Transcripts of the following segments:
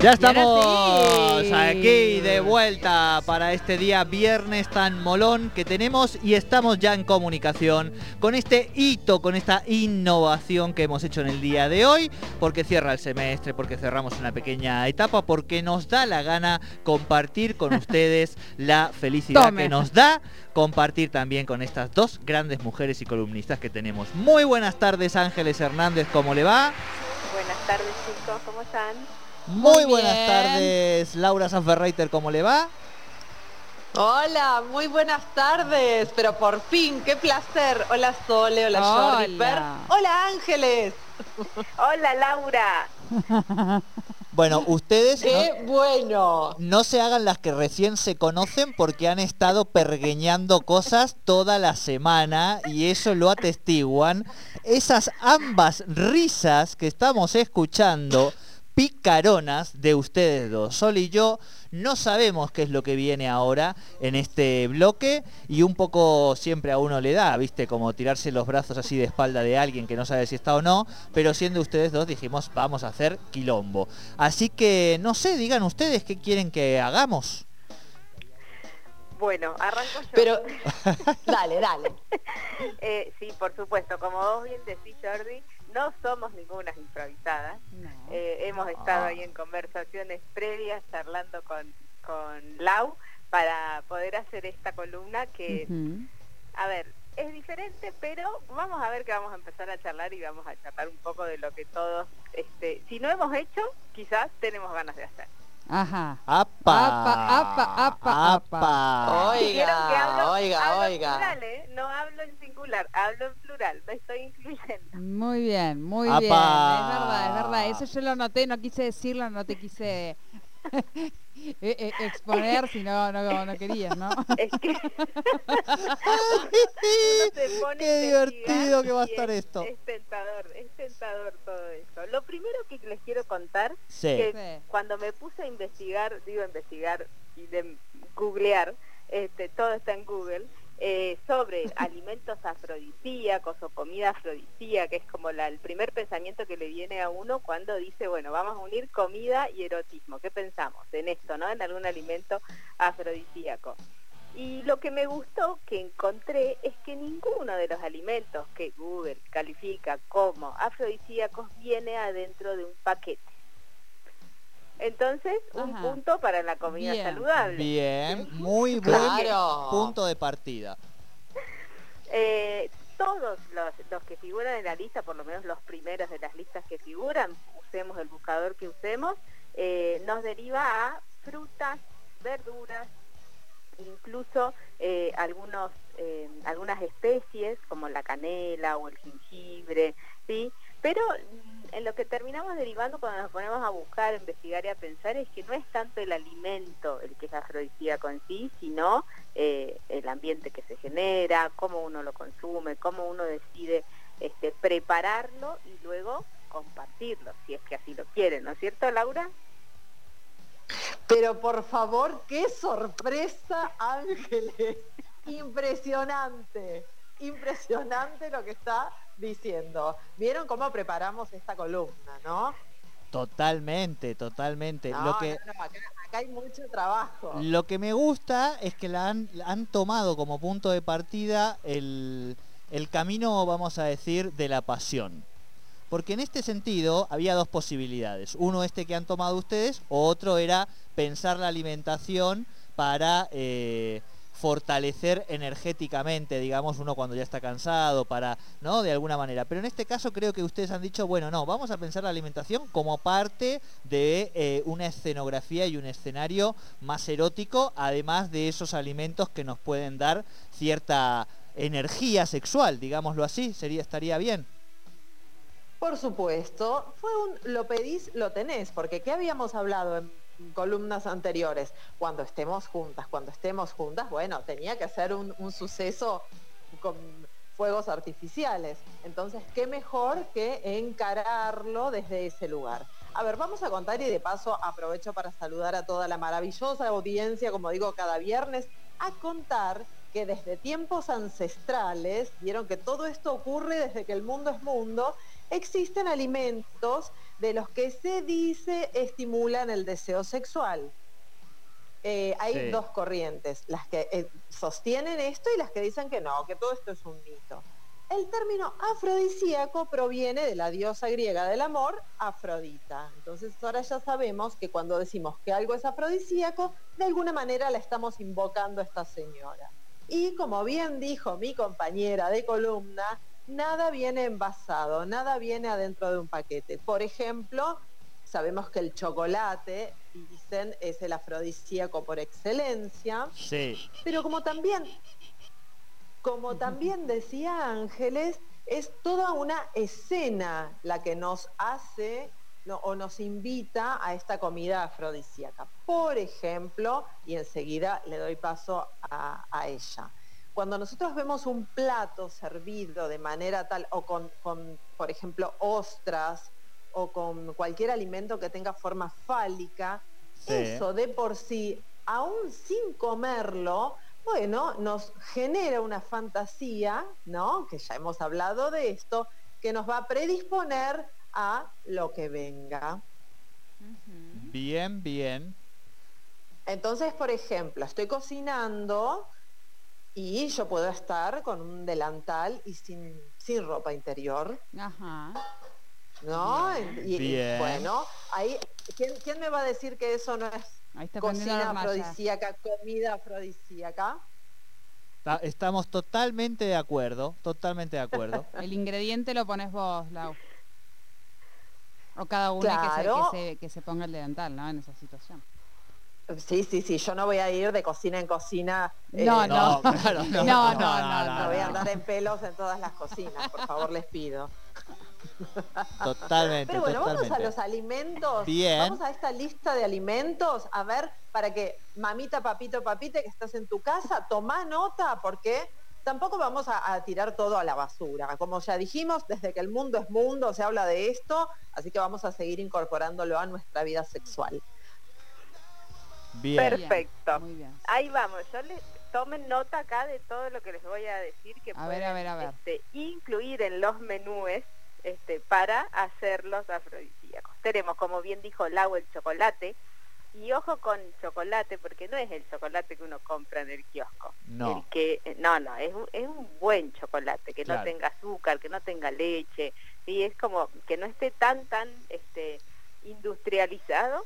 Ya estamos aquí de vuelta para este día viernes tan molón que tenemos y estamos ya en comunicación con este hito, con esta innovación que hemos hecho en el día de hoy, porque cierra el semestre, porque cerramos una pequeña etapa, porque nos da la gana compartir con ustedes la felicidad que nos da compartir también con estas dos grandes mujeres y columnistas que tenemos. Muy buenas tardes Ángeles Hernández, ¿cómo le va? Buenas tardes chicos, ¿cómo están? Muy, buenas tardes, Laura Sanferreiter, ¿cómo le va? Hola, muy buenas tardes, pero por fin, qué placer. Hola Sole, hola, hola. hola Ángeles. Hola Laura. Bueno, ustedes Qué bueno. no se hagan las que recién se conocen porque han estado pergueñando cosas toda la semana y eso lo atestiguan. Esas ambas risas que estamos escuchando picaronas de ustedes dos. Sol y yo no sabemos qué es lo que viene ahora en este bloque y un poco siempre a uno le da, viste, como tirarse los brazos así de espalda de alguien que no sabe si está o no, pero siendo ustedes dos dijimos vamos a hacer quilombo. Así que no sé, digan ustedes qué quieren que hagamos. Bueno, arranco yo. Pero, dale, dale. Eh, sí, por supuesto, como vos bien decís, Jordi, no somos ninguna improvisadas. Eh, hemos estado ahí en conversaciones previas charlando con, con Lau para poder hacer esta columna que, a ver, es diferente, pero vamos a ver que vamos a empezar a charlar y vamos a charlar un poco de lo que todos, este, si no hemos hecho, quizás tenemos ganas de hacer. Ajá. Apa. Apa, apa, apa, Oiga, oiga, oiga. En plural, ¿eh? No hablo en singular, hablo en plural, me estoy incluyendo. Muy bien, muy bien. Es verdad, es verdad. Eso yo lo noté, no quise decirlo, no te quise E, e, exponer si no, no, no querías, ¿no? Es que Qué divertido que va a estar esto. Es tentador, es tentador todo esto. Lo primero que les quiero contar, que cuando me puse a investigar, digo investigar y de googlear, este, todo está en Google, eh, sobre alimentos afrodisíacos o comida afrodisíaca, que es como el primer pensamiento que le viene a uno cuando dice, bueno, vamos a unir comida y erotismo. ¿Qué pensamos en esto, no? En algún alimento afrodisíaco. Y lo que me gustó que encontré es que ninguno de los alimentos que Google califica como afrodisíacos viene adentro de un paquete. Entonces, un punto para la comida saludable. Bien, muy buen punto de partida. Eh, todos los, que figuran en la lista, por lo menos los primeros de las listas que figuran, usemos el buscador que usemos, eh, nos deriva a frutas, verduras, incluso eh, algunos, algunas especies como la canela o el jengibre, ¿sí? Pero en lo que terminamos derivando cuando nos ponemos a buscar, investigar y a pensar es que no es tanto el alimento el que es afrodisíaco en sí, sino eh, el ambiente que se genera, cómo uno lo consume, cómo uno decide este, prepararlo y luego compartirlo, si es que así lo quiere, ¿no es cierto, Laura? Pero por favor, qué sorpresa, Ángeles. Impresionante, impresionante lo que está diciendo. ¿Vieron cómo preparamos esta columna, no? Totalmente, totalmente. lo que, acá, hay mucho trabajo. Lo que me gusta es que la han, han tomado como punto de partida el, el camino, vamos a decir, de la pasión. Porque en este sentido había dos posibilidades. Uno este que han tomado ustedes, o otro era pensar la alimentación para eh, fortalecer energéticamente, digamos, uno cuando ya está cansado, para, ¿no? De alguna manera. Pero en este caso creo que ustedes han dicho, bueno, no, vamos a pensar la alimentación como parte de eh, una escenografía y un escenario más erótico, además de esos alimentos que nos pueden dar cierta energía sexual, digámoslo así, sería, estaría bien. Por supuesto, fue un lo pedís, lo tenés, porque ¿qué habíamos hablado en columnas anteriores, cuando estemos juntas, cuando estemos juntas, bueno, tenía que ser un, suceso con fuegos artificiales. Entonces, ¿qué mejor que encararlo desde ese lugar? A ver, vamos a contar y de paso aprovecho para saludar a toda la maravillosa audiencia, como digo, cada viernes, a contar que desde tiempos ancestrales, vieron que todo esto ocurre desde que el mundo es mundo, existen alimentos de los que se dice estimulan el deseo sexual. Eh, hay dos corrientes, las que eh, sostienen esto y las que dicen que no, que todo esto es un mito. El término afrodisíaco proviene de la diosa griega del amor, Afrodita. Entonces ahora ya sabemos que cuando decimos que algo es afrodisíaco, de alguna manera la estamos invocando a esta señora. Y como bien dijo mi compañera de columna, nada viene envasado, nada viene adentro de un paquete. Por ejemplo, sabemos que el chocolate, dicen, es el afrodisíaco por excelencia. Sí. Pero como también como también decía Ángeles, es toda una escena la que nos hace o nos invita a esta comida afrodisíaca. Por ejemplo, y enseguida le doy paso a, ella. Cuando nosotros vemos un plato servido de manera tal, o con, por ejemplo, ostras, o con cualquier alimento que tenga forma fálica, eso de por sí, aún sin comerlo, bueno, nos genera una fantasía, ¿no? Que ya hemos hablado de esto, que nos va a predisponer a lo que venga. Bien, bien. Entonces, por ejemplo, estoy cocinando y yo puedo estar con un delantal y sin, sin ropa interior. Ajá. ¿No? Y, bueno, ahí, ¿quién, ¿quién me va a decir que eso no es Cocina afrodisíaca, comida afrodisíaca. Estamos totalmente de acuerdo, totalmente de acuerdo. El ingrediente lo pones vos, Lau. O cada uno que, se, ponga el delantal, ¿no? En esa situación. Sí, sí, sí, yo no voy a ir de cocina en cocina. Eh, no, no, no, no, no, no, voy a andar en pelos en todas las cocinas, por favor, les pido. Totalmente. Pero bueno, vamos a los alimentos. Bien. Vamos a esta lista de alimentos, a ver, para que mamita, papito, papite, que estás en tu casa, toma nota, porque tampoco vamos a, tirar todo a la basura. Como ya dijimos, desde que el mundo es mundo se habla de esto, así que vamos a seguir incorporándolo a nuestra vida sexual. Bien. Perfecto. Ahí vamos. Yo les tomen nota acá de todo lo que les voy a decir que a ver, a ver, a ver. Este, incluir en los menúes este, para hacerlos afrodisíacos. Tenemos, como bien dijo Lau, el chocolate, y ojo con chocolate, porque no es el chocolate que uno compra en el kiosco. No. que, eh, no, no, es un, es un buen chocolate, que no tenga azúcar, que no tenga leche, y es como que no esté tan, tan este, industrializado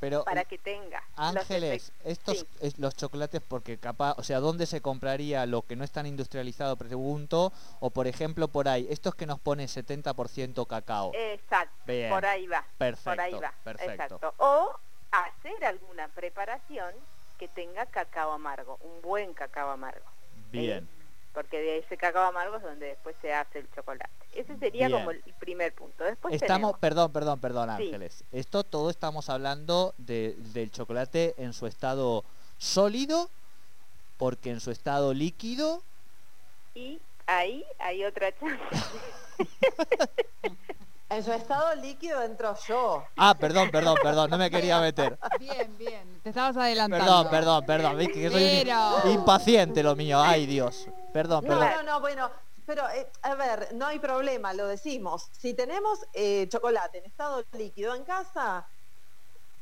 pero, para que tenga. Ángeles, estos los chocolates, porque capaz, o sea, ¿dónde se compraría lo que no es tan industrializado, pregunto? O por ejemplo, por ahí, estos que nos pone 70% cacao. Exacto, por ahí va. Perfecto, por ahí va. perfecto. O hacer alguna preparación que tenga cacao amargo, un buen cacao amargo. Bien. Porque de ese cacao amargo es donde después se hace el chocolate. Ese sería como el primer punto. Después estamos, perdón, perdón, perdón, Ángeles. Esto todo estamos hablando del chocolate en su estado sólido, porque en su estado líquido. Y ahí hay otra chance. En su estado líquido entro yo. Ah, perdón, perdón, perdón, no me quería meter. Bien, bien, te estabas adelantando. Perdón, perdón, perdón, que soy impaciente lo mío, ay Dios. Perdón, perdón. No, no, no, bueno, pero, eh, a ver, no hay problema, lo decimos. Si tenemos eh, chocolate en estado líquido en casa,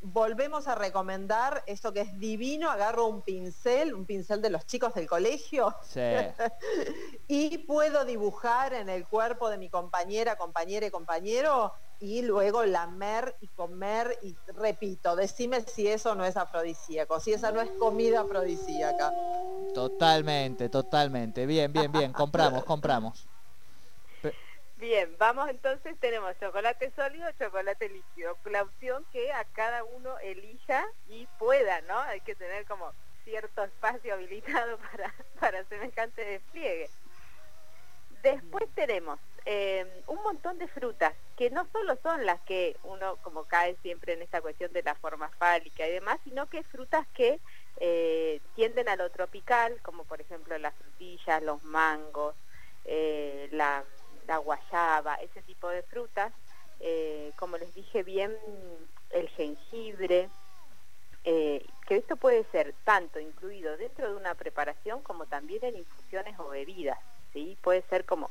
volvemos a recomendar eso que es divino. Agarro un pincel, un pincel de los chicos del colegio. Sí. y puedo dibujar en el cuerpo de mi compañera, compañera y compañero y luego lamer y comer y repito, decime si eso no es afrodisíaco, si esa no es comida afrodisíaca. Totalmente, totalmente. Bien, bien, bien, compramos, compramos. Bien, vamos entonces, tenemos chocolate sólido, chocolate líquido, la opción que a cada uno elija y pueda, ¿no? Hay que tener como cierto espacio habilitado para, para semejante despliegue. Después tenemos eh, un montón de frutas, que no solo son las que uno como cae siempre en esta cuestión de la forma fálica y demás, sino que frutas que eh, tienden a lo tropical, como por ejemplo las frutillas, los mangos, eh, la, guayaba, ese tipo de frutas, como les dije bien, el jengibre, eh, que esto puede ser tanto incluido dentro de una preparación como también en infusiones o bebidas, ¿sí? Puede ser como,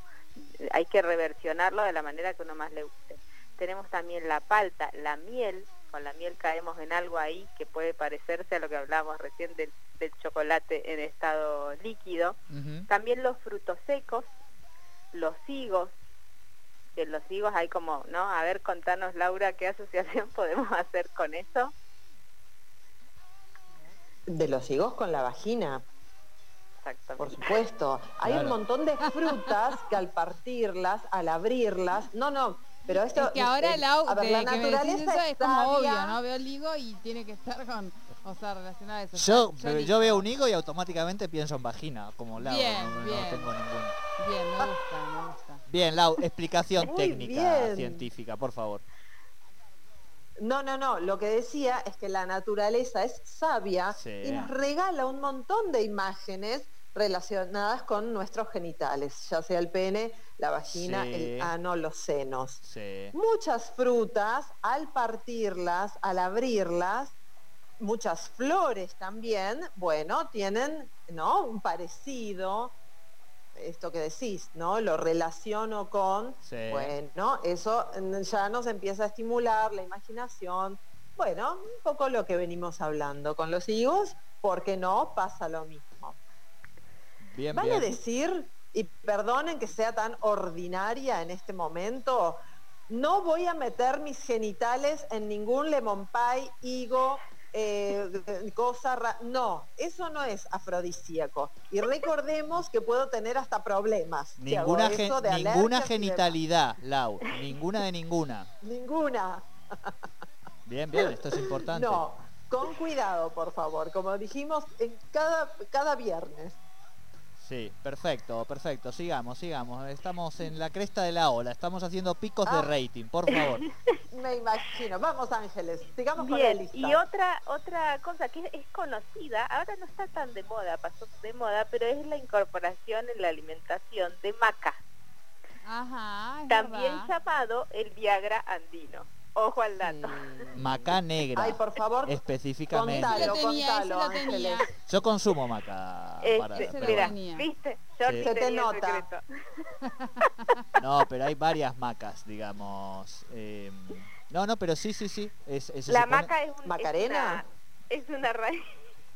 hay que reversionarlo de la manera que uno más le guste. Tenemos también la palta, la miel, con la miel caemos en algo ahí que puede parecerse a lo que hablábamos recién del, chocolate en estado líquido. También los frutos secos, los higos, en los higos hay como, ¿no? A ver, contanos Laura, ¿qué asociación podemos hacer con eso? De los higos con la vagina. Por supuesto. Hay un montón de frutas que al partirlas, al abrirlas, no, no, pero esto es que ahora ver, la naturaleza es como obvio, ¿no? Veo el higo y tiene que estar con o sea, relacionado a eso. Yo, yo, veo un higo y automáticamente pienso en vagina, como Lau. Bien, no, bien. tengo ningún... Bien, me gusta, me gusta. Bien, Lau, explicación técnica, científica, por favor. No, no, no. Lo que decía es que la naturaleza es sabia y nos regala un montón de imágenes relacionadas con nuestros genitales, ya sea el pene, la vagina, el ano, los senos. Muchas frutas, al partirlas, al abrirlas, muchas flores también, bueno, tienen ¿no? un parecido, esto que decís, ¿no? Lo relaciono con, bueno, eso ya nos empieza a estimular la imaginación. Bueno, un poco lo que venimos hablando con los higos, porque no pasa lo mismo. Vale decir, y perdonen que sea tan ordinaria en este momento, no voy a meter mis genitales en ningún lemon pie, higo, eh, cosa no, eso no es afrodisíaco. Y recordemos que puedo tener hasta problemas. Ninguna, ninguna genitalidad, Lau, ninguna de ninguna. Ninguna. Bien, bien, esto es importante. No, con cuidado, por favor, como dijimos en cada, cada viernes. Sí, perfecto, perfecto. Sigamos, sigamos. Estamos en la cresta de la ola. Estamos haciendo picos de ah. rating, por favor. Me imagino. Vamos, Ángeles. Sigamos con la lista. Y otra, otra cosa que es conocida, ahora no está tan de moda, pasó de moda, pero es la incorporación en la alimentación de maca. Ajá, También llamado el Viagra andino. Ojo al dato. Maca negra. Ay, por favor. Específicamente. Contalo, contalo, Ángeles. Yo consumo maca. Este, mira, ¿viste? Yo Se te nota. No, pero hay varias macas, digamos. Eh, no, no, pero sí, sí, sí. Es, La maca es, un, ¿Macarena? Es una, raíz.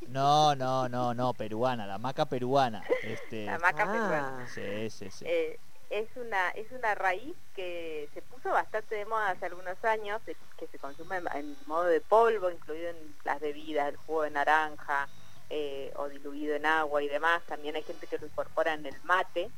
No, no, no, no, peruana, la maca peruana. Este, la maca ah. peruana. Sí, sí, sí. Eh, es una es una raíz que se puso bastante de moda hace algunos años, que se consume en, modo de polvo, incluido en las bebidas, el jugo de naranja eh, o diluido en agua y demás. También hay gente que lo incorpora en el mate.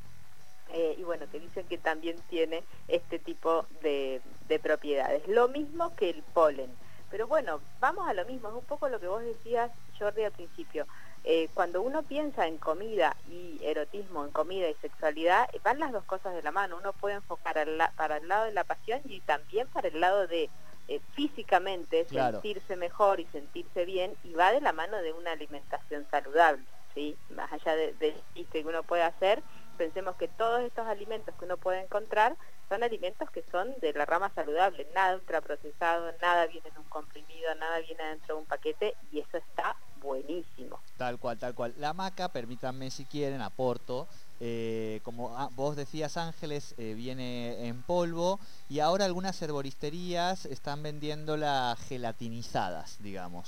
Eh, y bueno, que dicen que también tiene este tipo de, de propiedades. Lo mismo que el polen. Pero bueno, vamos a lo mismo, es un poco lo que vos decías, Jordi, al principio. Eh, cuando uno piensa en comida y erotismo, en comida y sexualidad, van las dos cosas de la mano. Uno puede enfocar para el lado de la pasión y también para el lado de eh, físicamente sentirse mejor y sentirse bien y va de la mano de una alimentación saludable, ¿sí? Más allá del de que uno puede hacer, pensemos que todos estos alimentos que uno puede encontrar son alimentos que son de la rama saludable, nada ultraprocesado, nada viene en un comprimido, nada viene dentro de un paquete y eso está buenísimo. Tal cual, tal cual. La maca, permítanme si quieren, aporto. Eh, como ah, vos decías Ángeles, eh, viene en polvo y ahora algunas herboristerías están vendiéndola gelatinizadas, digamos.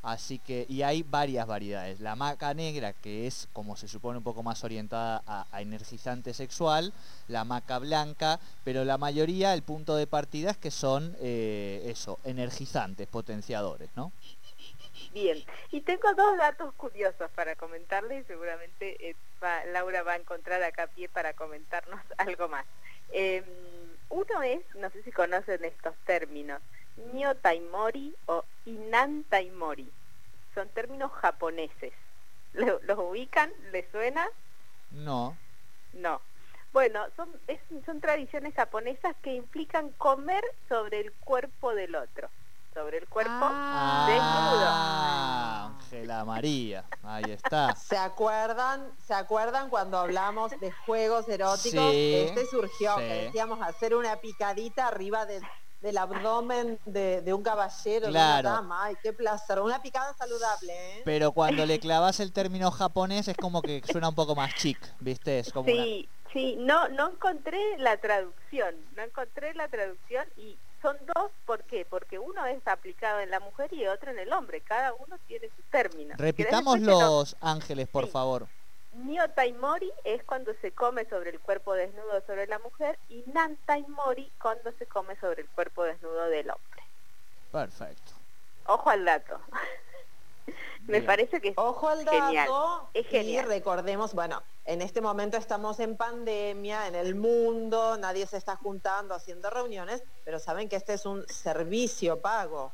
Así que, y hay varias variedades. La maca negra, que es como se supone un poco más orientada a, energizante sexual, la maca blanca, pero la mayoría, el punto de partida es que son eh, eso, energizantes, potenciadores, ¿no? Bien, y tengo dos datos curiosos para comentarles y seguramente eh, Laura va a encontrar acá pie para comentarnos algo más. Em, uno es, no sé si conocen estos términos, Nyotaimori o Inantaimori. Son términos japoneses. ¿Los, ubican? ¿Les suena? No. No. Bueno, son, son tradiciones japonesas que implican comer sobre el cuerpo del otro sobre el cuerpo ah, desnudo. Ángela María, ahí está. ¿Se acuerdan, ¿Se acuerdan cuando hablamos de juegos eróticos? este surgió, que decíamos hacer una picadita arriba de, del abdomen de, un caballero, claro. de una dama. Ay, qué placer. Una picada saludable, ¿eh? Pero cuando le clavas el término japonés es como que suena un poco más chic, ¿viste? Es como sí, sí, no, no encontré la traducción, no encontré la traducción y son dos, ¿por qué? Porque uno es aplicado en la mujer y otro en el hombre, cada uno tiene sus términos. Repitamos los ángeles, por favor. Nio Taimori es cuando se come sobre el cuerpo desnudo sobre la mujer y Nan Taimori cuando se come sobre el cuerpo desnudo del hombre. Perfecto. Ojo al dato. Me parece que es Ojo al dato es genial. y recordemos, bueno, en este momento estamos en pandemia, en el mundo, nadie se está juntando, haciendo reuniones, pero saben que este es un servicio pago.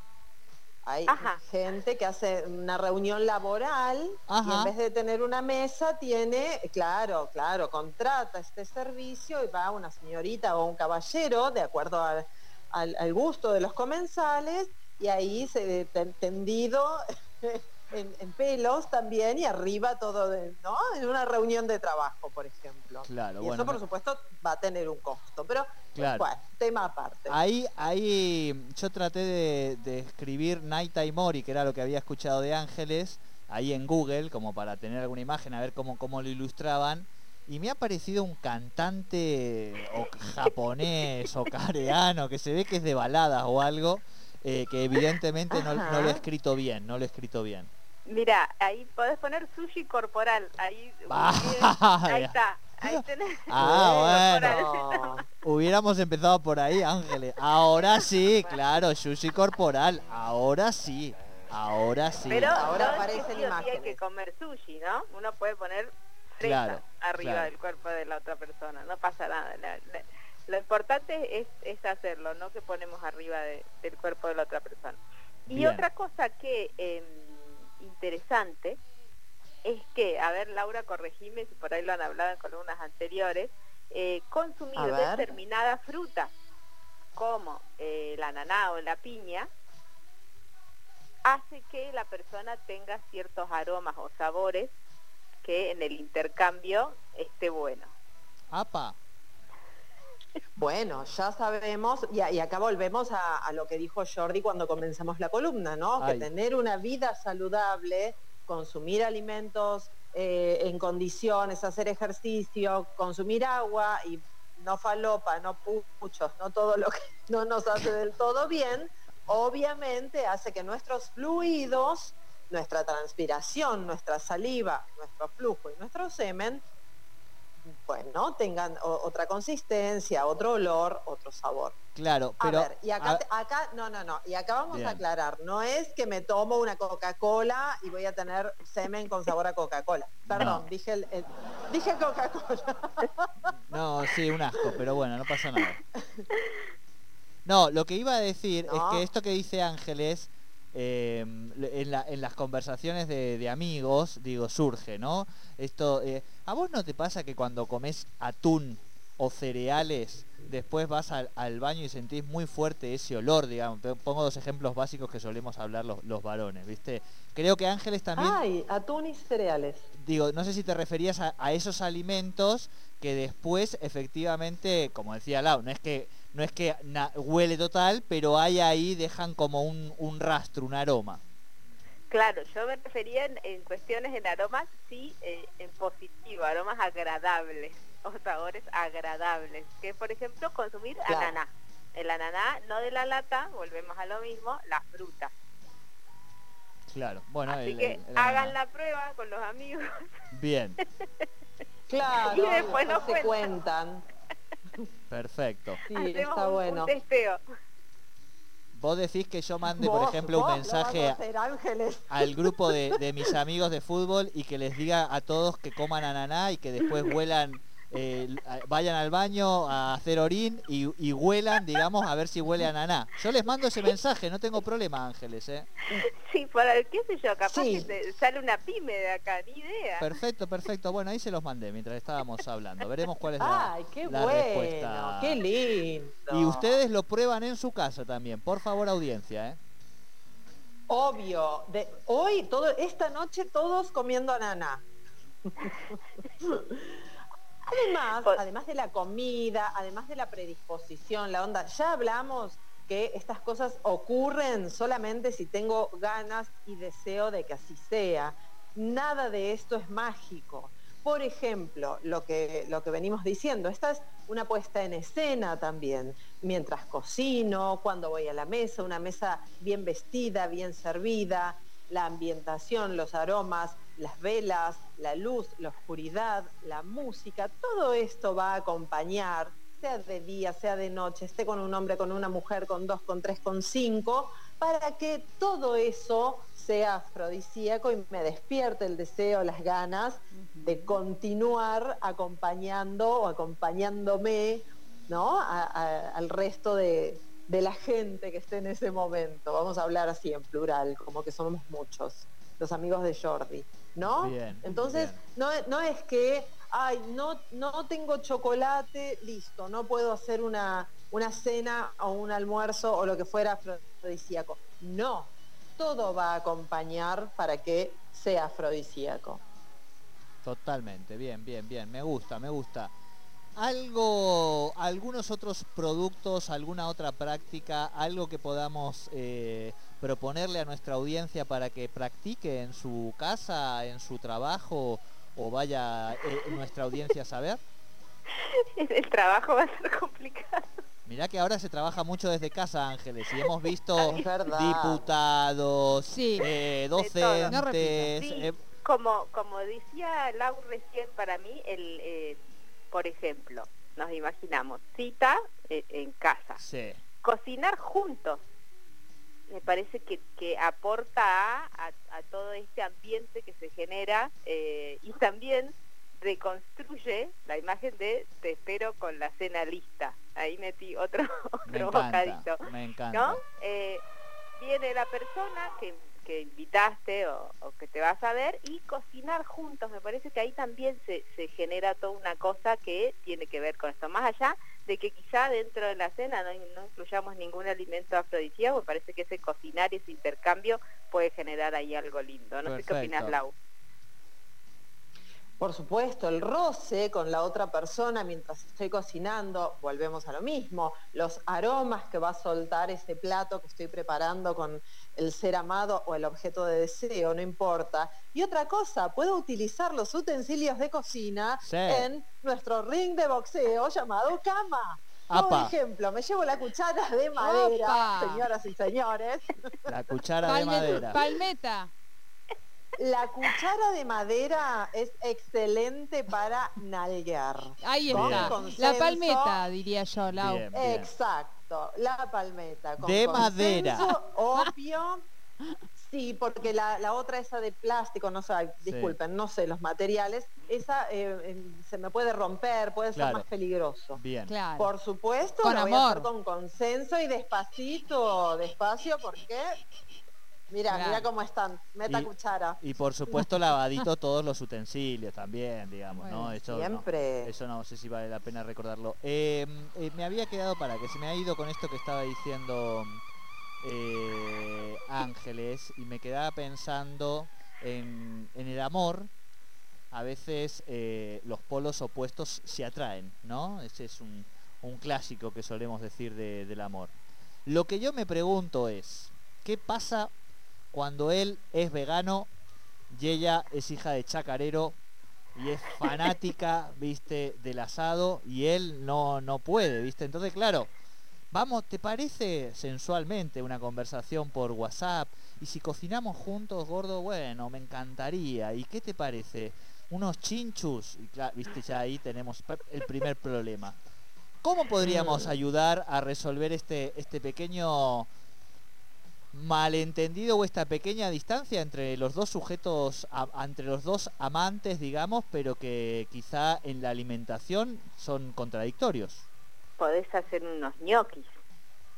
Hay gente que hace una reunión laboral y en vez de tener una mesa tiene, claro, claro, contrata este servicio y va una señorita o un caballero, de acuerdo al, gusto de los comensales, y ahí se tendido en, pelos también y arriba todo, de, ¿no? En una reunión de trabajo, por ejemplo. Claro, y eso, por supuesto, va a tener un costo, pero bueno, tema aparte. Ahí, ahí yo traté de, escribir Night Mori, que era lo que había escuchado de Ángeles, ahí en Google, como para tener alguna imagen, a ver cómo, cómo lo ilustraban. Y me ha parecido un cantante o japonés o coreano que se ve que es de baladas o algo, eh, que evidentemente no, no, lo he escrito bien, no lo he escrito bien. Mira, ahí podés poner sushi corporal. Ahí, ahí está. Ahí tenés. Ah, bueno. Hubiéramos empezado por ahí, Ángeles. Ahora sí, claro, sushi corporal. Ahora sí. Ahora sí. Pero ahora aparece el hay que comer sushi, ¿no? Uno puede poner claro, arriba del cuerpo de la otra persona. No pasa nada. Lo importante es, es, hacerlo, no que ponemos arriba del cuerpo de la otra persona. Y otra cosa que... Em, interesante es que, a ver Laura, corregime si por ahí lo han hablado en columnas anteriores, eh, consumir determinada fruta, como eh, la ananá o la piña, hace que la persona tenga ciertos aromas o sabores que en el intercambio esté bueno. ¡Apa! Bueno, ya sabemos, y, acá volvemos a, lo que dijo Jordi cuando comenzamos la columna, ¿no? Que tener una vida saludable, consumir alimentos eh, en condiciones, hacer ejercicio, consumir agua y no falopa, no puchos, no todo lo que no nos hace del todo bien, obviamente hace que nuestros fluidos, nuestra transpiración, nuestra saliva, nuestro flujo y nuestro semen bueno, tengan otra consistencia, otro olor, otro sabor. Claro, pero... A ver, y acá, acá, no, no, no, y acá vamos a aclarar, no es que me tomo una Coca-Cola y voy a tener semen con sabor a Coca-Cola. Perdón, dije, el, dije Coca-Cola. No, sí, un asco, pero bueno, no pasa nada. No, lo que iba a decir es que esto que dice Ángeles Em, en, las conversaciones de, amigos, digo, surge, ¿no? Esto, eh, ¿a vos no te pasa que cuando comes atún o cereales, después vas al, baño y sentís muy fuerte ese olor, digamos? Pongo dos ejemplos básicos que solemos hablar los, varones, ¿viste? Creo que Ángeles también... Ay, atún y cereales. Digo, no sé si te referías a, esos alimentos que después efectivamente, como decía Lau, no es que no es que huele total, pero hay ahí, dejan como un, rastro, un aroma. Claro, yo me refería en, cuestiones en aromas, sí, eh, en positivo, aromas agradables o sabores agradables, que por ejemplo consumir ananá. El ananá, no de la lata, volvemos a lo mismo, la fruta. Claro, bueno. Así que hagan la prueba con los amigos. Bien. claro, y después nos se cuentan. Perfecto. Sí, está bueno. Vos decís que yo mande, por ejemplo, un mensaje al grupo de, mis amigos de fútbol y que les diga a todos que coman ananá y que después huelan eh, vayan al baño a hacer orín y, huelan, digamos, a ver si huele a naná. Yo les mando ese mensaje, no tengo problema, Ángeles. ¿eh? Sí, para qué sé yo, capaz que sale una pyme de acá, ni idea. Perfecto, perfecto. Bueno, ahí se los mandé mientras estábamos hablando. Veremos cuál es la, Ay, qué bueno, respuesta. Qué lindo. Y ustedes lo prueban en su casa también. Por favor, audiencia, ¿eh? Obvio. De, hoy, todo, esta noche, todos comiendo naná. Además, además de la comida, además de la predisposición, la onda, ya hablamos que estas cosas ocurren solamente si tengo ganas y deseo de que así sea. Nada de esto es mágico. Por ejemplo, lo que, lo que venimos diciendo, esta es una puesta en escena también, mientras cocino, cuando voy a la mesa, una mesa bien vestida, bien servida, la ambientación, los aromas, las velas, la luz, la oscuridad, la música, todo esto va a acompañar, sea de día, sea de noche, esté con un hombre, con una mujer, con dos, con tres, con cinco, para que todo eso sea afrodisíaco y me despierte el deseo, las ganas de continuar acompañando o acompañándome ¿no? al resto de, la gente que esté en ese momento. Vamos a hablar así en plural, como que somos muchos, los amigos de Jordi. ¿No? Entonces, No, no es que, ay, no, no tengo chocolate, listo, no puedo hacer una, una cena o un almuerzo o lo que fuera afrodisíaco. No, todo va a acompañar para que sea afrodisíaco. Totalmente, bien, bien, bien. Me gusta, me gusta. Algo, algunos otros productos, alguna otra práctica, algo que podamos eh, proponerle a nuestra audiencia para que practique en su casa, en su trabajo o vaya eh, nuestra audiencia a saber. El trabajo va a ser complicado. Mirá que ahora se trabaja mucho desde casa, Ángeles, y hemos visto diputados, eh, docentes, como, como decía Lau recién, para mí, el, eh, por ejemplo, nos imaginamos, cita eh, en casa. Cocinar juntos. Me parece que, que aporta a, a, todo este ambiente que se genera eh, y también reconstruye la imagen de te espero con la cena lista. Ahí metí otro, otro bocadito. Me encanta. viene la persona que que invitaste o, que te vas a ver y cocinar juntos. Me parece que ahí también se, se, genera toda una cosa que tiene que ver con esto. Más allá de que quizá dentro de la cena no, no incluyamos ningún alimento afrodisíaco, me parece que ese cocinar y ese intercambio puede generar ahí algo lindo. No sé qué opinas, Lau. Por supuesto, el roce con la otra persona mientras estoy cocinando, volvemos a lo mismo, los aromas que va a soltar ese plato que estoy preparando con el ser amado o el objeto de deseo, no importa. Y otra cosa, puedo utilizar los utensilios de cocina en nuestro ring de boxeo llamado cama. Por ejemplo, me llevo la cuchara de madera, señoras y señores. La cuchara de madera. Palmeta. La cuchara de madera es excelente para nalguear. Ahí está. La palmeta, diría yo, Lau. Exacto, la palmeta. de madera. Obvio. Sí, porque la, otra, esa de plástico, no sé, disculpen, no sé, los materiales, esa eh, em, se me puede romper, puede ser más peligroso. Bien. Por supuesto, con lo voy a hacer con consenso y despacito, despacio, porque Mira, mira cómo están, meta cuchara. Y por supuesto lavadito todos los utensilios también, digamos, ¿no? Eso siempre. No, eso no sé si vale la pena recordarlo. Em, eh, me había quedado para que se me ha ido con esto que estaba diciendo eh, Ángeles y me quedaba pensando en, el amor. A veces eh, los polos opuestos se atraen, ¿no? Ese es un, clásico que solemos decir del amor. Lo que yo me pregunto es, ¿qué pasa cuando él es vegano y ella es hija de chacarero y es fanática, viste, del asado y él no, no puede, viste. Entonces, claro, vamos, ¿te parece sensualmente una conversación por WhatsApp? Y si cocinamos juntos, gordo, bueno, me encantaría. ¿Y qué te parece? Unos chinchus. Y claro, viste, ya ahí tenemos el primer problema. ¿Cómo podríamos ayudar a resolver este, este pequeño malentendido o esta pequeña distancia entre los dos sujetos, entre los dos amantes, digamos, pero que quizá en la alimentación son contradictorios. Podés hacer unos ñoquis.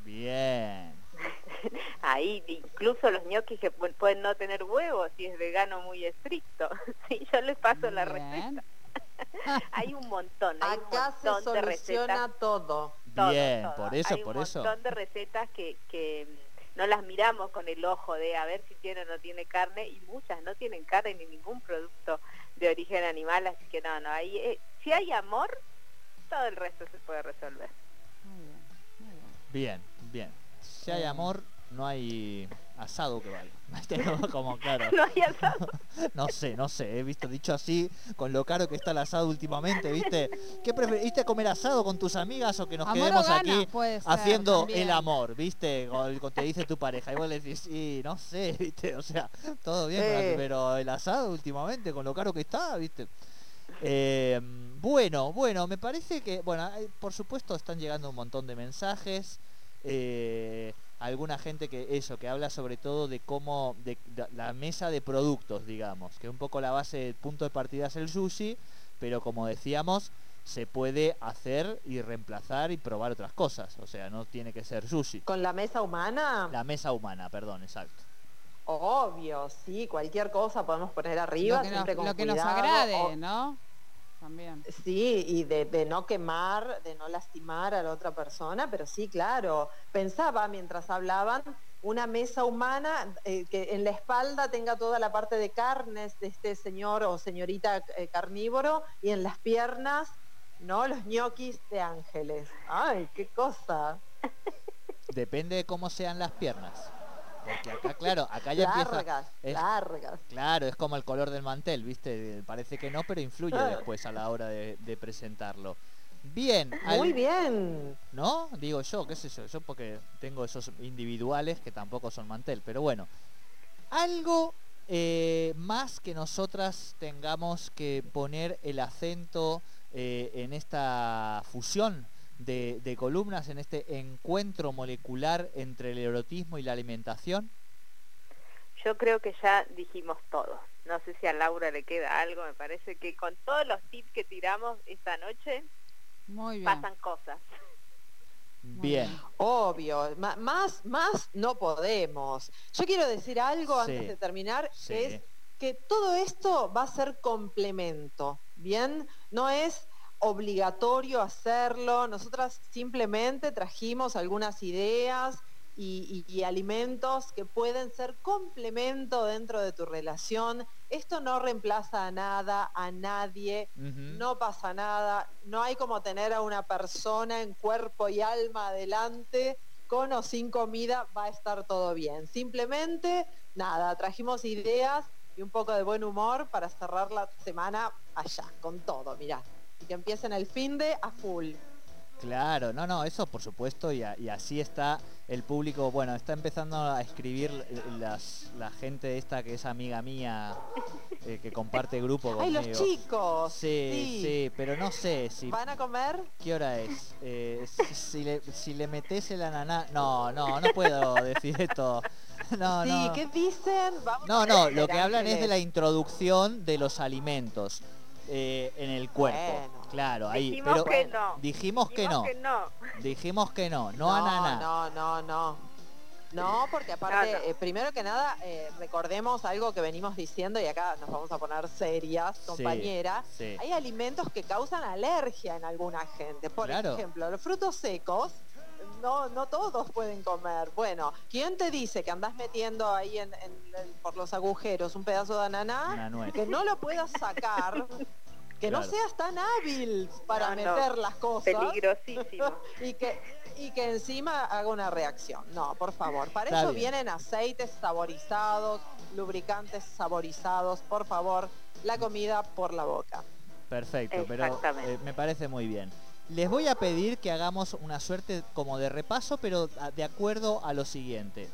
Bien. Ahí, incluso los ñoquis que pueden no tener huevos si es vegano muy estricto. sí, yo les paso la receta. hay un montón, hay Acá un montón se soluciona todo. Bien, por eso, por eso. Hay un montón de recetas que, que no las miramos con el ojo de a ver si tiene o no tiene carne y muchas no tienen carne ni ningún producto de origen animal, así que no, no, ahí, eh, si hay amor, todo el resto se puede resolver. Bien, bien. Si hay amor, no hay asado que valga. Como claro. No hay asado. no sé, no sé, he visto dicho así, con lo caro que está el asado últimamente, ¿viste? ¿Qué preferiste comer asado con tus amigas o que nos quedemos aquí haciendo el amor, ¿viste? Cuando te dice tu pareja vos le decís, sí, no sé, ¿viste? O sea, todo bien, pero el asado últimamente, con lo caro que está, ¿viste? Eh, bueno, bueno, me parece que, bueno, por supuesto están llegando un montón de mensajes. Eh, alguna gente que eso, que habla sobre todo de cómo, de, la mesa de productos, digamos, que un poco la base, el punto de partida es el sushi, pero como decíamos, se puede hacer y reemplazar y probar otras cosas, o sea, no tiene que ser sushi. ¿Con la mesa humana? La mesa humana, perdón, exacto. Obvio, sí, cualquier cosa podemos poner arriba, siempre con Lo que nos agrade, ¿no? También. Sí, y de, no quemar, de no lastimar a la otra persona, pero sí, claro. Pensaba mientras hablaban una mesa humana eh, que en la espalda tenga toda la parte de carnes de este señor o señorita eh, carnívoro y en las piernas, ¿no? Los ñoquis de ángeles. ¡Ay, qué cosa! Depende de cómo sean las piernas. Porque acá, claro, acá ya largas, empieza... largas. Claro, es como el color del mantel, ¿viste? Parece que no, pero influye después a la hora de, presentarlo. Bien. Muy bien. ¿No? Digo yo, qué sé yo. Yo porque tengo esos individuales que tampoco son mantel. Pero bueno. Algo eh, más que nosotras tengamos que poner el acento eh, en esta fusión de, columnas en este encuentro molecular entre el erotismo y la alimentación? Yo creo que ya dijimos todo. No sé si a Laura le queda algo, me parece que con todos los tips que tiramos esta noche, pasan cosas. Bien. Obvio, más, más no podemos. Yo quiero decir algo antes de terminar, que es que todo esto va a ser complemento, ¿bien? No es obligatorio hacerlo. Nosotras simplemente trajimos algunas ideas y, alimentos que pueden ser complemento dentro de tu relación. Esto no reemplaza a nada, a nadie, no pasa nada. No hay como tener a una persona en cuerpo y alma adelante, con o sin comida, va a estar todo bien. Simplemente, nada, trajimos ideas y un poco de buen humor para cerrar la semana allá, con todo, mirá y que empiecen el fin de a full. Claro, no, no, eso por supuesto y, así está el público, bueno, está empezando a escribir las, la gente esta que es amiga mía, eh, que comparte grupo conmigo. ¡Ay, los chicos! Sí, sí, pero no sé si... ¿Van a comer? ¿Qué hora es? Eh, si, le, si le metes el ananá... No, no, no puedo decir esto. No, sí, ¿qué dicen? no, no, lo que hablan es de la introducción de los alimentos. Eh, en el cuerpo. Claro, ahí. Dijimos que no. Dijimos, que, no. Dijimos que no, no, a nada. No, no, no. No, porque aparte, eh, primero que nada, eh, recordemos algo que venimos diciendo y acá nos vamos a poner serias, compañera. Hay alimentos que causan alergia en alguna gente. Por ejemplo, los frutos secos, no, no todos pueden comer. Bueno, ¿quién te dice que andás metiendo ahí en, por los agujeros un pedazo de ananá? Que no lo puedas sacar que no seas tan hábil para meter las cosas. Peligrosísimo. y que y que encima haga una reacción. No, por favor. Para eso vienen aceites saborizados, lubricantes saborizados. Por favor, la comida por la boca. Perfecto, pero eh, me parece muy bien. Les voy a pedir que hagamos una suerte como de repaso, pero de acuerdo a lo siguiente.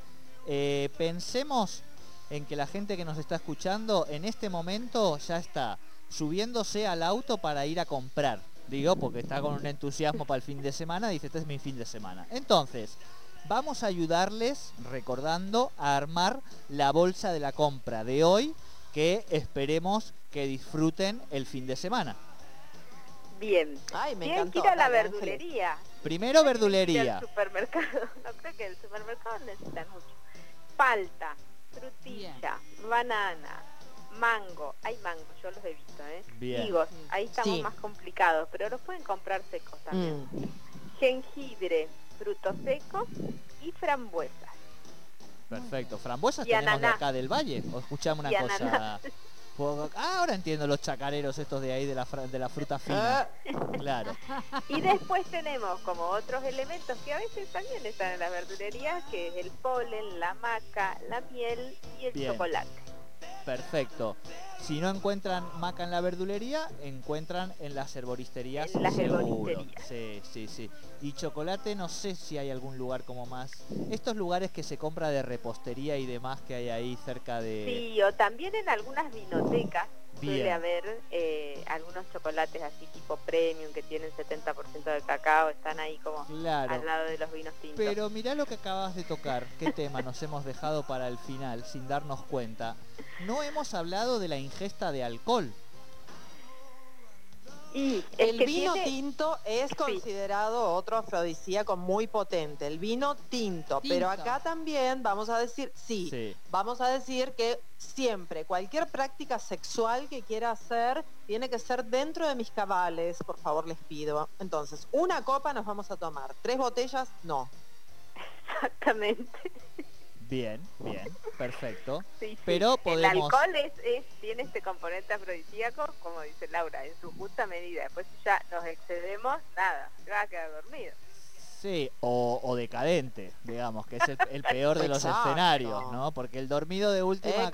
Eh, pensemos en que la gente que nos está escuchando en este momento ya está subiéndose al auto para ir a comprar. Digo, porque está con un entusiasmo para el fin de semana, dice, este es mi fin de semana. Entonces, vamos a ayudarles recordando a armar la bolsa de la compra de hoy, que esperemos que disfruten el fin de semana. Bien. Ay, me Tienen que ir a la verdulería. Primero verdulería. El supermercado. No creo que el supermercado necesita mucho. Palta, frutilla, banana, mango, hay mango, yo los he visto, ¿eh? Higos, ahí estamos más complicados, pero los pueden comprar secos también. Mm. Jengibre, frutos secos y frambuesas. Perfecto. ¿Frambuesas tenemos de acá del valle? ¿O escuchamos una cosa? Ah, ahora entiendo los chacareros estos de ahí de la, de la fruta fina. Claro. Y después tenemos como otros elementos que a veces también están en la verdulería, que es el polen, la maca, la miel y el chocolate. Perfecto. Si no encuentran maca en la verdulería, encuentran en las herboristerías. En las herboristerías. Sí, sí, sí. Y chocolate, no sé si hay algún lugar como más. Estos lugares que se compra de repostería y demás que hay ahí cerca de. Sí, o también en algunas vinotecas suele haber eh, algunos chocolates así tipo premium que tienen 70% de cacao, están ahí como al lado de los vinos tintos. Pero mirá lo que acabas de tocar, qué tema nos hemos dejado para el final sin darnos cuenta. No hemos hablado de la ingesta de alcohol. Y el vino tinto es considerado otro afrodisíaco muy potente, el vino tinto, pero acá también vamos a decir, sí, vamos a decir que siempre, cualquier práctica sexual que quiera hacer, tiene que ser dentro de mis cabales, por favor les pido. Entonces, una copa nos vamos a tomar, tres botellas, no. Exactamente. Bien, bien, perfecto. Pero podemos... El alcohol es, tiene este componente afrodisíaco, como dice Laura, en su justa medida. Después si ya nos excedemos, nada, se va a quedar dormido. Sí, o, decadente, digamos, que es el, peor de los escenarios, ¿no? Porque el dormido de última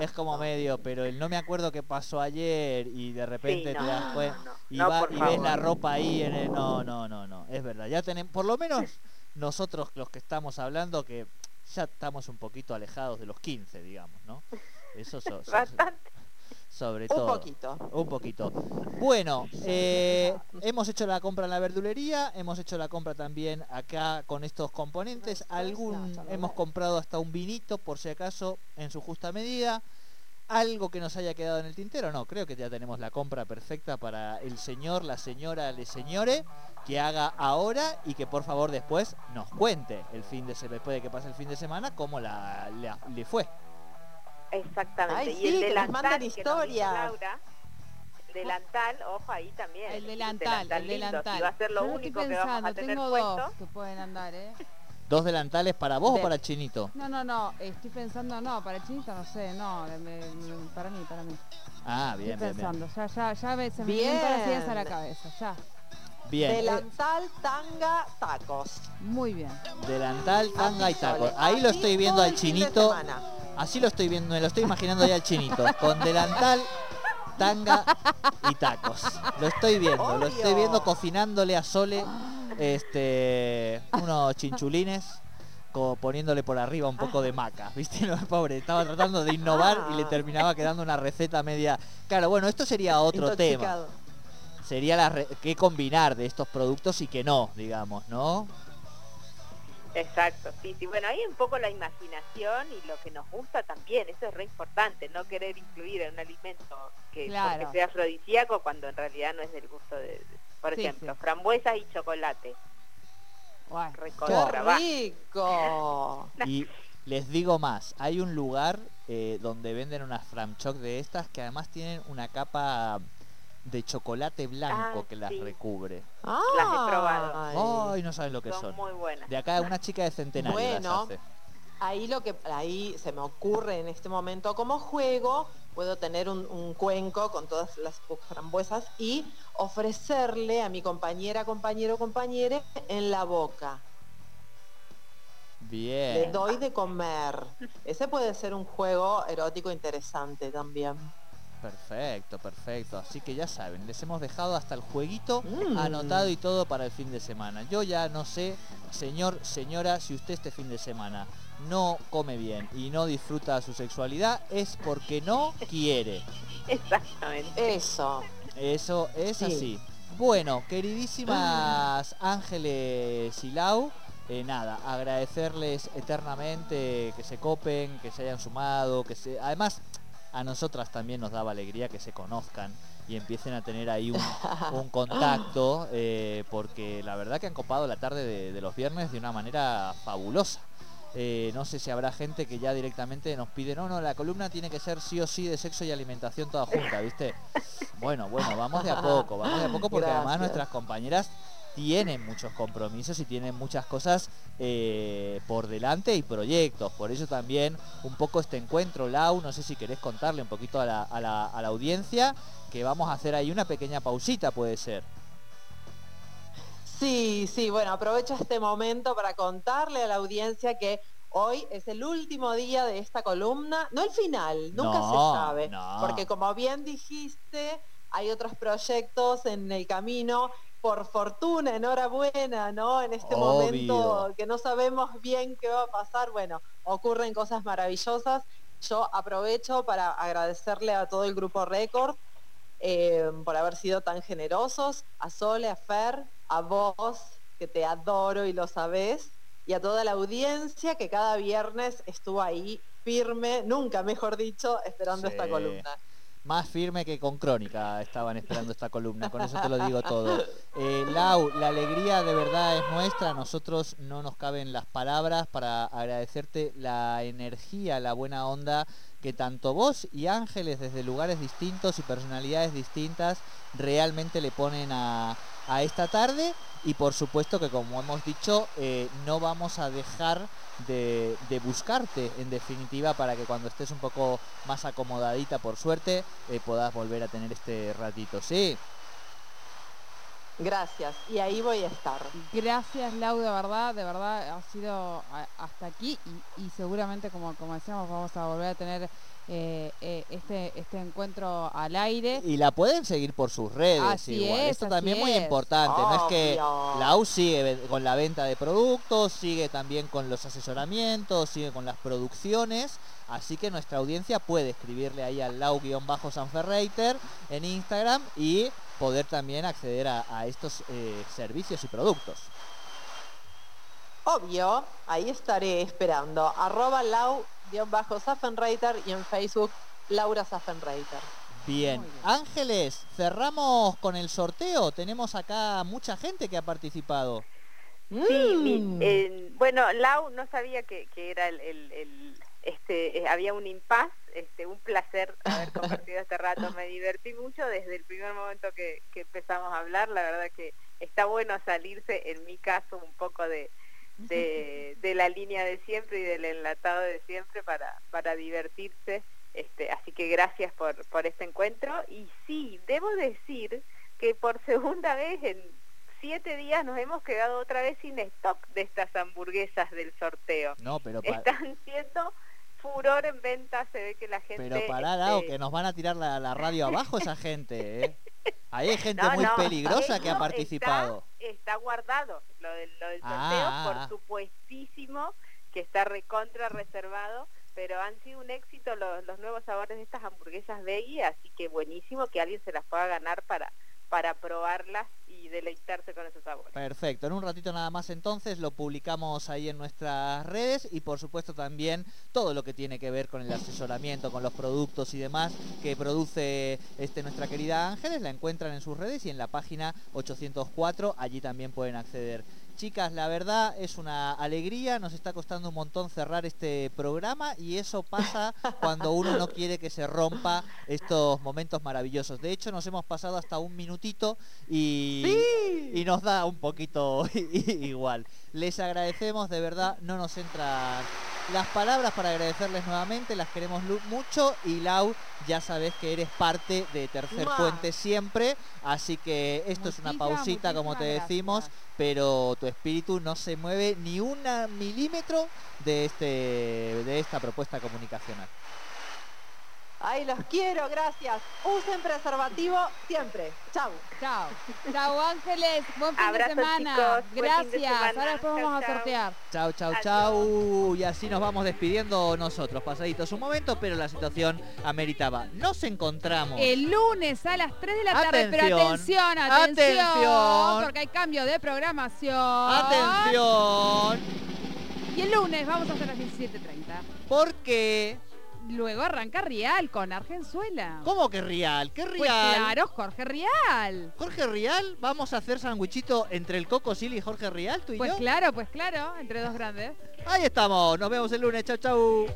es como medio, pero el no me acuerdo qué pasó ayer y de repente te das cuenta y, ves la ropa ahí en el... No, no, no, no, es verdad. Ya tenemos, por lo menos nosotros los que estamos hablando, que ya estamos un poquito alejados de los 15, digamos, ¿no? Eso sobre todo. Un poquito. Un poquito. Bueno, eh, hemos hecho la compra en la verdulería, hemos hecho la compra también acá con estos componentes. Algún hemos comprado hasta un vinito, por si acaso, en su justa medida. Algo que nos haya quedado en el tintero, no, creo que ya tenemos la compra perfecta para el señor, la señora, le señore que haga ahora y que por favor después nos cuente el fin de después de que pase el fin de semana cómo la, le fue. Exactamente. y el delantal historia. delantal, ojo ahí también. El delantal, el delantal. va a ser lo único que vamos a tener tengo dos que pueden andar, ¿eh? ¿Dos delantales para vos o para el chinito? No, no, no, estoy pensando, no, para el chinito no sé, no, para mí, para mí. Ah, bien, estoy pensando, ya, ya, ya se me vienen a la cabeza, ya. Bien. Delantal, tanga, tacos. Muy bien. Delantal, tanga y tacos. Ahí lo estoy viendo al chinito. Así lo estoy viendo, me lo estoy imaginando ya al chinito. Con delantal, tanga y tacos. Lo estoy viendo, lo estoy viendo cocinándole a Sole este unos chinchulines como poniéndole por arriba un poco de maca, ¿viste? pobre, estaba tratando de innovar y le terminaba quedando una receta media. Claro, bueno, esto sería otro tema sería la qué combinar de estos productos y que no, digamos, ¿no? Exacto, sí, sí. Bueno, hay un poco la imaginación y lo que nos gusta también, eso es re importante, no querer incluir en un alimento que, sea afrodisíaco cuando en realidad no es del gusto de, por ejemplo, frambuesas y chocolate. rico! y les digo más, hay un lugar eh, donde venden unas framchoc de estas que además tienen una capa de chocolate blanco ah, que las recubre. Ah, las he probado. Ay, no saben lo que son. son. muy buenas. De acá una chica de centenario bueno, Ahí lo que ahí se me ocurre en este momento como juego, puedo tener un, cuenco con todas las frambuesas y ofrecerle a mi compañera, compañero, compañere en la boca. Bien. Le doy de comer. Ese puede ser un juego erótico interesante también. Perfecto, perfecto. Así que ya saben, les hemos dejado hasta el jueguito mm. anotado y todo para el fin de semana. Yo ya no sé, señor, señora, si usted este fin de semana no come bien y no disfruta su sexualidad, es porque no quiere. Exactamente. Eso. Eso es así. Bueno, queridísimas Ángeles y Lau, eh, nada, agradecerles eternamente que se copen, que se hayan sumado, que se... Además, a nosotras también nos daba alegría que se conozcan y empiecen a tener ahí un, contacto, eh, porque la verdad que han copado la tarde de, los viernes de una manera fabulosa. Eh, no sé si habrá gente que ya directamente nos pide, no, no, la columna tiene que ser sí o sí de sexo y alimentación toda junta, ¿viste? Bueno, bueno, vamos de a poco, vamos de a poco porque además nuestras compañeras tienen muchos compromisos y tienen muchas cosas eh, por delante y proyectos. Por eso también un poco este encuentro, Lau, no sé si querés contarle un poquito a la, a la, a la audiencia que vamos a hacer ahí una pequeña pausita, puede ser. Sí, sí, bueno, aprovecho este momento para contarle a la audiencia que hoy es el último día de esta columna, no el final, nunca se sabe, porque como bien dijiste, hay otros proyectos en el camino, por fortuna, enhorabuena, ¿no? En este momento que no sabemos bien qué va a pasar, bueno, ocurren cosas maravillosas. Yo aprovecho para agradecerle a todo el grupo Record eh, por haber sido tan generosos, a Sole, a Fer, a vos, que te adoro y lo sabés, y a toda la audiencia que cada viernes estuvo ahí firme, nunca mejor dicho, esperando esta columna. Más firme que con Crónica estaban esperando esta columna, con eso te lo digo todo. Eh, Lau, la alegría de verdad es nuestra, a nosotros no nos caben las palabras para agradecerte la energía, la buena onda que tanto vos y Ángeles desde lugares distintos y personalidades distintas realmente le ponen a, esta tarde y por supuesto que como hemos dicho eh, no vamos a dejar de, buscarte en definitiva para que cuando estés un poco más acomodadita por suerte eh, puedas volver a tener este ratito, ¿sí? Gracias, y ahí voy a estar. Gracias Lau, de verdad, de verdad ha sido hasta aquí y, seguramente como, como decíamos vamos a volver a tener eh, eh, este, este encuentro al aire. Y la pueden seguir por sus redes. Así Es, Esto también es muy importante. No es que la U sigue con la venta de productos, sigue también con los asesoramientos, sigue con las producciones. Así que nuestra audiencia puede escribirle ahí al lau-sanferreiter en Instagram y poder también acceder a, estos eh, servicios y productos. Obvio, ahí estaré esperando. Arroba lau-saffenreiter y en Facebook Laura Saffenreiter. Bien. Ángeles, cerramos con el sorteo. Tenemos acá mucha gente que ha participado. Sí, mm. bueno, Lau no sabía que, era el, este, eh, había un impas, este, un placer haber compartido este rato, me divertí mucho desde el primer momento que, empezamos a hablar, la verdad que está bueno salirse, en mi caso, un poco de, de, la línea de siempre y del enlatado de siempre para, para divertirse, este, así que gracias por, por este encuentro, y sí, debo decir que por segunda vez en siete días nos hemos quedado otra vez sin stock de estas hamburguesas del sorteo. No, pero están siendo furor en venta, se ve que la gente... Pero pará, este, que nos van a tirar la, radio abajo esa gente, ¿eh? Ahí hay gente muy peligrosa que ha participado. Está, guardado lo del, sorteo, ah. por supuestísimo, que está recontra reservado, pero han sido un éxito los, los nuevos sabores de estas hamburguesas veggie, así que buenísimo que alguien se las pueda ganar para, para probarlas deleitarse con esos sabores. Perfecto, en un ratito nada más entonces lo publicamos ahí en nuestras redes y por supuesto también todo lo que tiene que ver con el asesoramiento, con los productos y demás que produce este nuestra querida Ángeles, la encuentran en sus redes y en la página 804, allí también pueden acceder. Chicas, la verdad es una alegría, nos está costando un montón cerrar este programa y eso pasa cuando uno no quiere que se rompa estos momentos maravillosos. De hecho, nos hemos pasado hasta un minutito y, y nos da un poquito igual. Les agradecemos, de verdad, no nos entran las palabras para agradecerles nuevamente, las queremos mucho y Lau, ya sabes que eres parte de Tercer Puente siempre, así que esto es una pausita como te decimos, pero tu espíritu no se mueve ni un milímetro de, este, de esta propuesta comunicacional. Ay, los quiero, gracias. Usen preservativo siempre. Chau. Chao. Chao, Ángeles. Buen fin de semana. gracias. Ahora después vamos a sortear. Chau, chau, chau. Y así nos vamos despidiendo nosotros. Pasaditos un momento, pero la situación ameritaba. Nos encontramos. El lunes a las 3 de la tarde. Pero atención, atención. Porque hay cambio de programación. Atención. Y el lunes vamos a hacer las 17.30. ¿Por qué? Luego arranca Rial con Argenzuela. ¿Cómo que Rial? ¿Qué pues Rial? claro, Jorge Rial. ¿Jorge Rial? ¿Vamos a hacer sandwichito entre el Coco Silly y Jorge Rial, tú y pues yo? Pues claro, pues claro, entre dos grandes. Ahí estamos, nos vemos el lunes, chau chau.